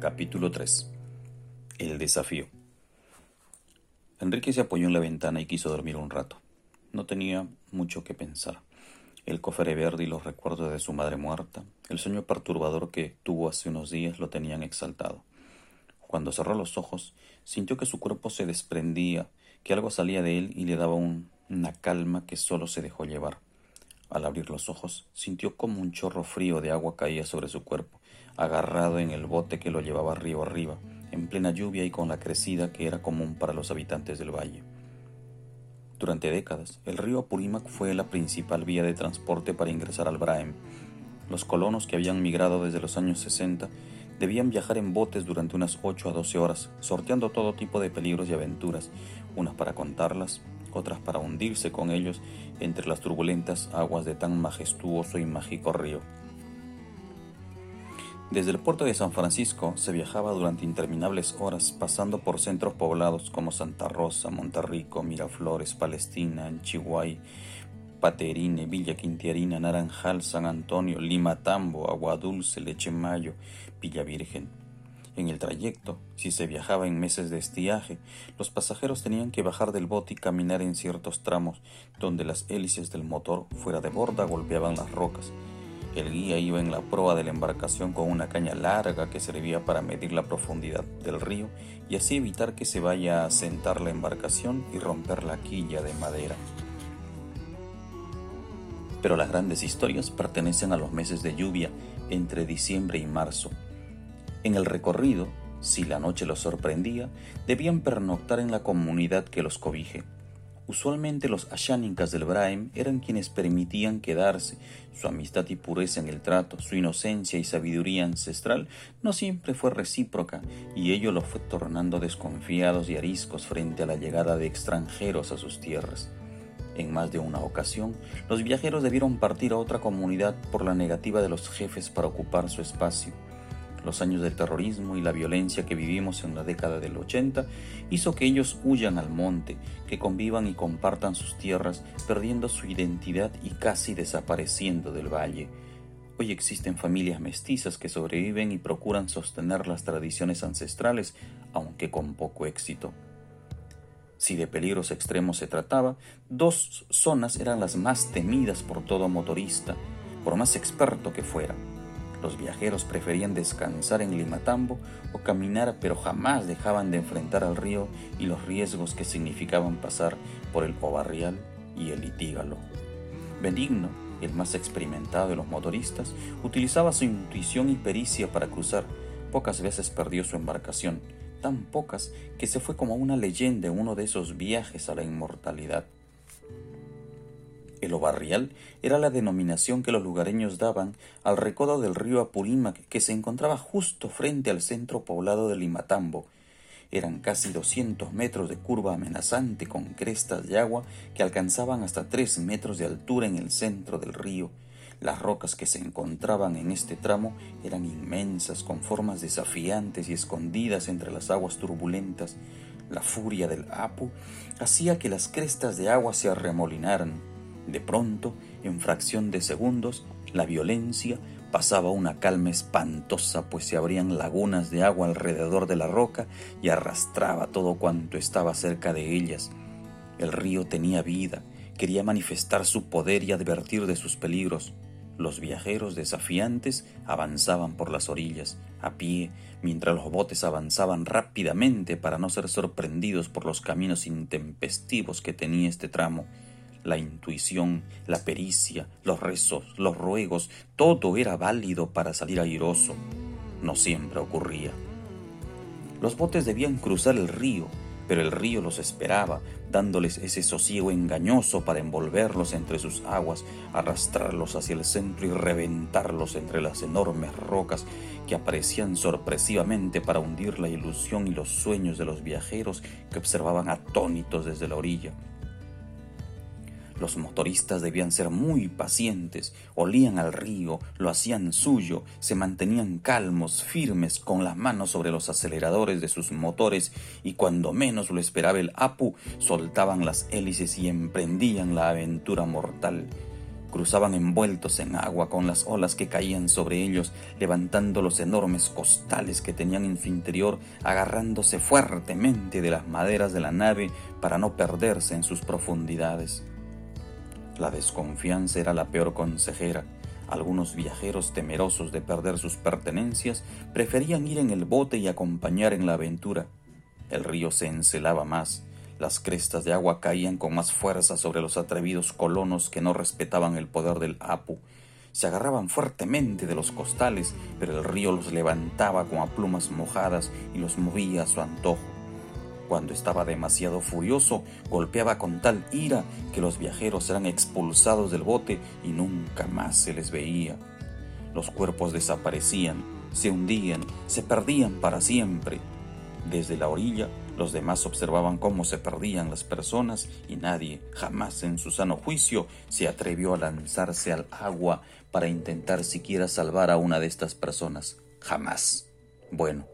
Capítulo 3 El desafío Enrique se apoyó en la ventana y quiso dormir un rato. No tenía mucho que pensar. El cofre verde y los recuerdos de su madre muerta, el sueño perturbador que tuvo hace unos días lo tenían exaltado. Cuando cerró los ojos, sintió que su cuerpo se desprendía, que algo salía de él y le daba una calma que solo se dejó llevar. Al abrir los ojos, sintió como un chorro frío de agua caía sobre su cuerpo, agarrado en el bote que lo llevaba río arriba, en plena lluvia y con la crecida que era común para los habitantes del valle. Durante décadas, el río Apurímac fue la principal vía de transporte para ingresar al Braem. Los colonos que habían migrado desde los años 60 debían viajar en botes durante unas 8 a 12 horas, sorteando todo tipo de peligros y aventuras, unas para contarlas, otras para hundirse con ellos entre las turbulentas aguas de tan majestuoso y mágico río. Desde el puerto de San Francisco se viajaba durante interminables horas pasando por centros poblados como Santa Rosa, Monterrico, Miraflores, Palestina, Anchihuay, Paterine, Villa Quintiarina, Naranjal, San Antonio, Limatambo, Agua Dulce, Leche Mayo, Villa Virgen. En el trayecto, si se viajaba en meses de estiaje, los pasajeros tenían que bajar del bote y caminar en ciertos tramos donde las hélices del motor fuera de borda golpeaban las rocas. El guía iba en la proa de la embarcación con una caña larga que servía para medir la profundidad del río y así evitar que se vaya a sentar la embarcación y romper la quilla de madera. Pero las grandes historias pertenecen a los meses de lluvia entre diciembre y marzo, en el recorrido, si la noche los sorprendía, debían pernoctar en la comunidad que los cobije. Usualmente los ashánicas del Braem eran quienes permitían quedarse. Su amistad y pureza en el trato, su inocencia y sabiduría ancestral no siempre fue recíproca, y ello los fue tornando desconfiados y ariscos frente a la llegada de extranjeros a sus tierras. En más de una ocasión, los viajeros debieron partir a otra comunidad por la negativa de los jefes para ocupar su espacio. Los años del terrorismo y la violencia que vivimos en la década del 80 hizo que ellos huyan al monte, que convivan y compartan sus tierras, perdiendo su identidad y casi desapareciendo del valle. Hoy existen familias mestizas que sobreviven y procuran sostener las tradiciones ancestrales, aunque con poco éxito. Si de peligros extremos se trataba, dos zonas eran las más temidas por todo motorista, por más experto que fuera los viajeros preferían descansar en Limatambo o caminar, pero jamás dejaban de enfrentar al río y los riesgos que significaban pasar por el Obarrial y el Itígalo. Benigno, el más experimentado de los motoristas, utilizaba su intuición y pericia para cruzar. Pocas veces perdió su embarcación, tan pocas que se fue como una leyenda en uno de esos viajes a la inmortalidad. El Obarrial era la denominación que los lugareños daban al recodo del río Apurímac que se encontraba justo frente al centro poblado de Limatambo. Eran casi doscientos metros de curva amenazante con crestas de agua que alcanzaban hasta tres metros de altura en el centro del río. Las rocas que se encontraban en este tramo eran inmensas, con formas desafiantes y escondidas entre las aguas turbulentas. La furia del Apu hacía que las crestas de agua se arremolinaran de pronto, en fracción de segundos, la violencia pasaba una calma espantosa, pues se abrían lagunas de agua alrededor de la roca y arrastraba todo cuanto estaba cerca de ellas. El río tenía vida, quería manifestar su poder y advertir de sus peligros. Los viajeros desafiantes avanzaban por las orillas, a pie, mientras los botes avanzaban rápidamente para no ser sorprendidos por los caminos intempestivos que tenía este tramo la intuición, la pericia, los rezos, los ruegos, todo era válido para salir airoso. No siempre ocurría. Los botes debían cruzar el río, pero el río los esperaba, dándoles ese sosiego engañoso para envolverlos entre sus aguas, arrastrarlos hacia el centro y reventarlos entre las enormes rocas que aparecían sorpresivamente para hundir la ilusión y los sueños de los viajeros que observaban atónitos desde la orilla. Los motoristas debían ser muy pacientes, olían al río, lo hacían suyo, se mantenían calmos, firmes, con las manos sobre los aceleradores de sus motores y cuando menos lo esperaba el Apu, soltaban las hélices y emprendían la aventura mortal. Cruzaban envueltos en agua con las olas que caían sobre ellos, levantando los enormes costales que tenían en su interior, agarrándose fuertemente de las maderas de la nave para no perderse en sus profundidades. La desconfianza era la peor consejera. Algunos viajeros temerosos de perder sus pertenencias preferían ir en el bote y acompañar en la aventura. El río se encelaba más, las crestas de agua caían con más fuerza sobre los atrevidos colonos que no respetaban el poder del Apu. Se agarraban fuertemente de los costales, pero el río los levantaba como a plumas mojadas y los movía a su antojo. Cuando estaba demasiado furioso, golpeaba con tal ira que los viajeros eran expulsados del bote y nunca más se les veía. Los cuerpos desaparecían, se hundían, se perdían para siempre. Desde la orilla los demás observaban cómo se perdían las personas y nadie, jamás en su sano juicio, se atrevió a lanzarse al agua para intentar siquiera salvar a una de estas personas. Jamás. Bueno,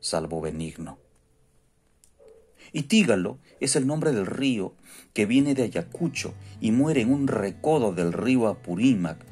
salvo Benigno. Itígalo es el nombre del río que viene de Ayacucho y muere en un recodo del río Apurímac.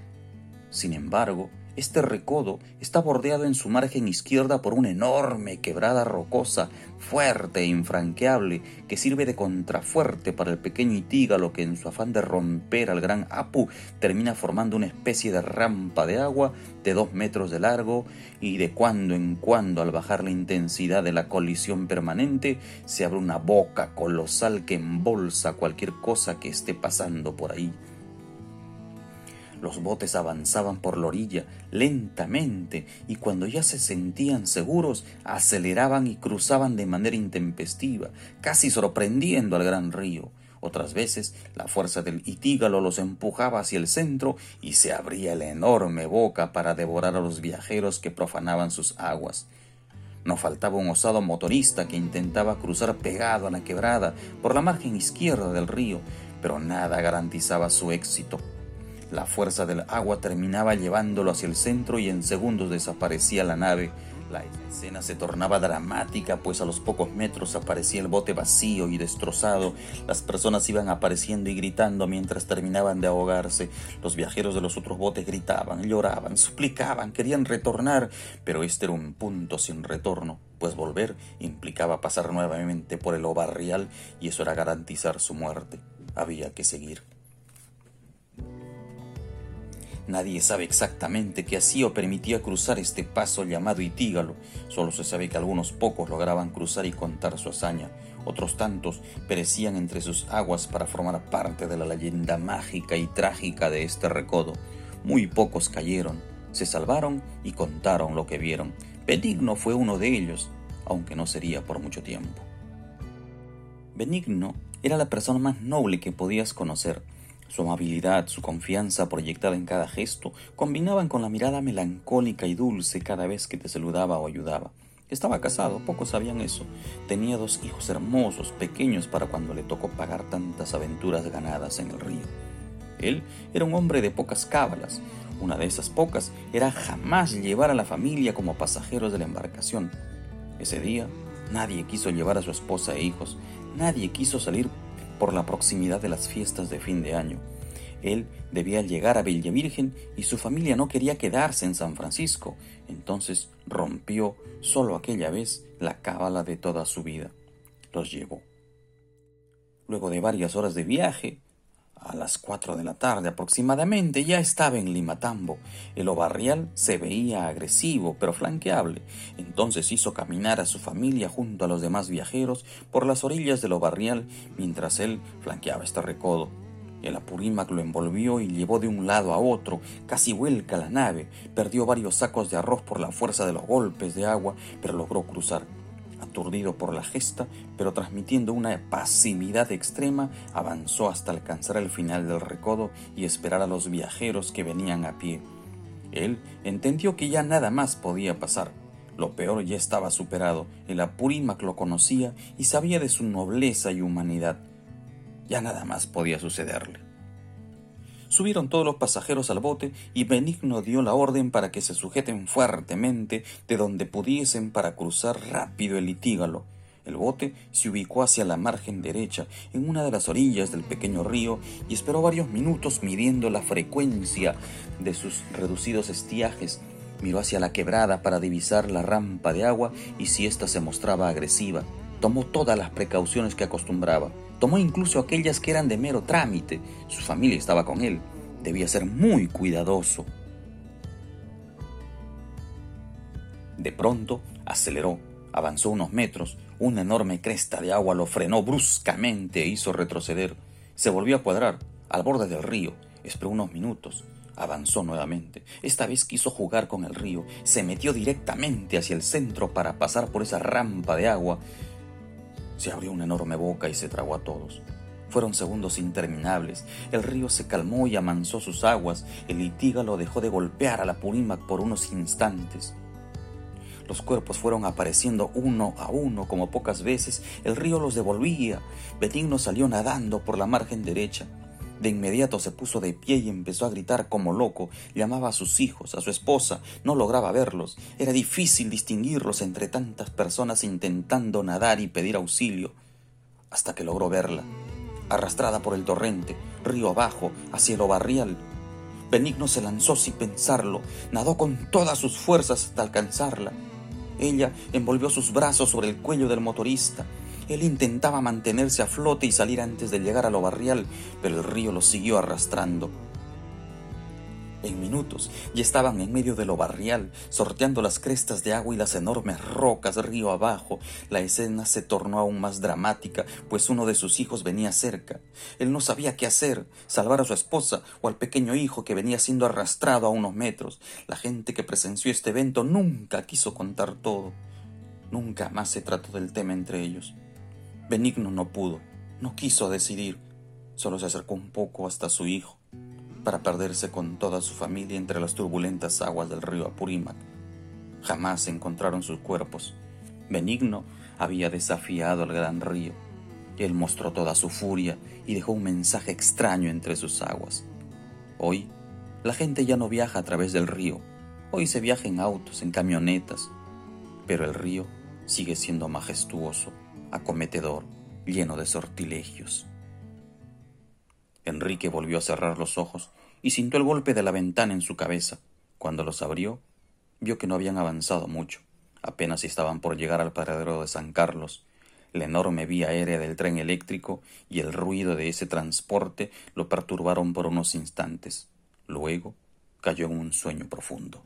Sin embargo, este recodo está bordeado en su margen izquierda por una enorme quebrada rocosa, fuerte e infranqueable, que sirve de contrafuerte para el pequeño Itígalo que en su afán de romper al gran Apu termina formando una especie de rampa de agua de dos metros de largo y de cuando en cuando al bajar la intensidad de la colisión permanente se abre una boca colosal que embolsa cualquier cosa que esté pasando por ahí. Los botes avanzaban por la orilla lentamente y cuando ya se sentían seguros aceleraban y cruzaban de manera intempestiva, casi sorprendiendo al gran río. Otras veces la fuerza del itígalo los empujaba hacia el centro y se abría la enorme boca para devorar a los viajeros que profanaban sus aguas. No faltaba un osado motorista que intentaba cruzar pegado a la quebrada por la margen izquierda del río, pero nada garantizaba su éxito. La fuerza del agua terminaba llevándolo hacia el centro y en segundos desaparecía la nave. La escena se tornaba dramática, pues a los pocos metros aparecía el bote vacío y destrozado. Las personas iban apareciendo y gritando mientras terminaban de ahogarse. Los viajeros de los otros botes gritaban, lloraban, suplicaban, querían retornar, pero este era un punto sin retorno, pues volver implicaba pasar nuevamente por el Obarrial y eso era garantizar su muerte. Había que seguir. Nadie sabe exactamente qué hacía o permitía cruzar este paso llamado Itígalo. Solo se sabe que algunos pocos lograban cruzar y contar su hazaña. Otros tantos perecían entre sus aguas para formar parte de la leyenda mágica y trágica de este recodo. Muy pocos cayeron, se salvaron y contaron lo que vieron. Benigno fue uno de ellos, aunque no sería por mucho tiempo. Benigno era la persona más noble que podías conocer su amabilidad, su confianza proyectada en cada gesto, combinaban con la mirada melancólica y dulce cada vez que te saludaba o ayudaba. Estaba casado, pocos sabían eso. Tenía dos hijos hermosos, pequeños para cuando le tocó pagar tantas aventuras ganadas en el río. Él era un hombre de pocas cábalas. Una de esas pocas era jamás llevar a la familia como pasajeros de la embarcación. Ese día nadie quiso llevar a su esposa e hijos, nadie quiso salir por la proximidad de las fiestas de fin de año. Él debía llegar a Villa Virgen y su familia no quería quedarse en San Francisco, entonces rompió solo aquella vez la cábala de toda su vida. Los llevó. Luego de varias horas de viaje, a las cuatro de la tarde aproximadamente ya estaba en Limatambo. El obarrial se veía agresivo pero flanqueable. Entonces hizo caminar a su familia junto a los demás viajeros por las orillas del obarrial mientras él flanqueaba este recodo. El Apurímac lo envolvió y llevó de un lado a otro, casi vuelca la nave, perdió varios sacos de arroz por la fuerza de los golpes de agua, pero logró cruzar aturdido por la gesta, pero transmitiendo una pasividad extrema, avanzó hasta alcanzar el final del recodo y esperar a los viajeros que venían a pie. Él entendió que ya nada más podía pasar. Lo peor ya estaba superado. El Apurímac lo conocía y sabía de su nobleza y humanidad. Ya nada más podía sucederle. Subieron todos los pasajeros al bote y Benigno dio la orden para que se sujeten fuertemente de donde pudiesen para cruzar rápido el litígalo. El bote se ubicó hacia la margen derecha, en una de las orillas del pequeño río, y esperó varios minutos midiendo la frecuencia de sus reducidos estiajes. Miró hacia la quebrada para divisar la rampa de agua y si ésta se mostraba agresiva. Tomó todas las precauciones que acostumbraba. Tomó incluso aquellas que eran de mero trámite. Su familia estaba con él. Debía ser muy cuidadoso. De pronto aceleró, avanzó unos metros, una enorme cresta de agua lo frenó bruscamente e hizo retroceder. Se volvió a cuadrar, al borde del río, esperó unos minutos, avanzó nuevamente. Esta vez quiso jugar con el río, se metió directamente hacia el centro para pasar por esa rampa de agua. Se abrió una enorme boca y se tragó a todos. Fueron segundos interminables. El río se calmó y amansó sus aguas. El litígalo dejó de golpear a la Purímac por unos instantes. Los cuerpos fueron apareciendo uno a uno como pocas veces. El río los devolvía. Benigno salió nadando por la margen derecha. De inmediato se puso de pie y empezó a gritar como loco. Llamaba a sus hijos, a su esposa. No lograba verlos. Era difícil distinguirlos entre tantas personas intentando nadar y pedir auxilio. Hasta que logró verla. Arrastrada por el torrente, río abajo, hacia el barrial. Benigno se lanzó sin pensarlo. Nadó con todas sus fuerzas hasta alcanzarla. Ella envolvió sus brazos sobre el cuello del motorista. Él intentaba mantenerse a flote y salir antes de llegar a lo barrial, pero el río lo siguió arrastrando. En minutos ya estaban en medio de lo barrial, sorteando las crestas de agua y las enormes rocas río abajo. La escena se tornó aún más dramática, pues uno de sus hijos venía cerca. Él no sabía qué hacer, salvar a su esposa o al pequeño hijo que venía siendo arrastrado a unos metros. La gente que presenció este evento nunca quiso contar todo. Nunca más se trató del tema entre ellos. Benigno no pudo, no quiso decidir, solo se acercó un poco hasta su hijo para perderse con toda su familia entre las turbulentas aguas del río Apurímac. Jamás encontraron sus cuerpos. Benigno había desafiado al gran río. Él mostró toda su furia y dejó un mensaje extraño entre sus aguas. Hoy, la gente ya no viaja a través del río. Hoy se viaja en autos, en camionetas. Pero el río sigue siendo majestuoso, acometedor, lleno de sortilegios. Enrique volvió a cerrar los ojos y sintió el golpe de la ventana en su cabeza. Cuando los abrió, vio que no habían avanzado mucho. Apenas estaban por llegar al paradero de San Carlos. La enorme vía aérea del tren eléctrico y el ruido de ese transporte lo perturbaron por unos instantes. Luego cayó en un sueño profundo.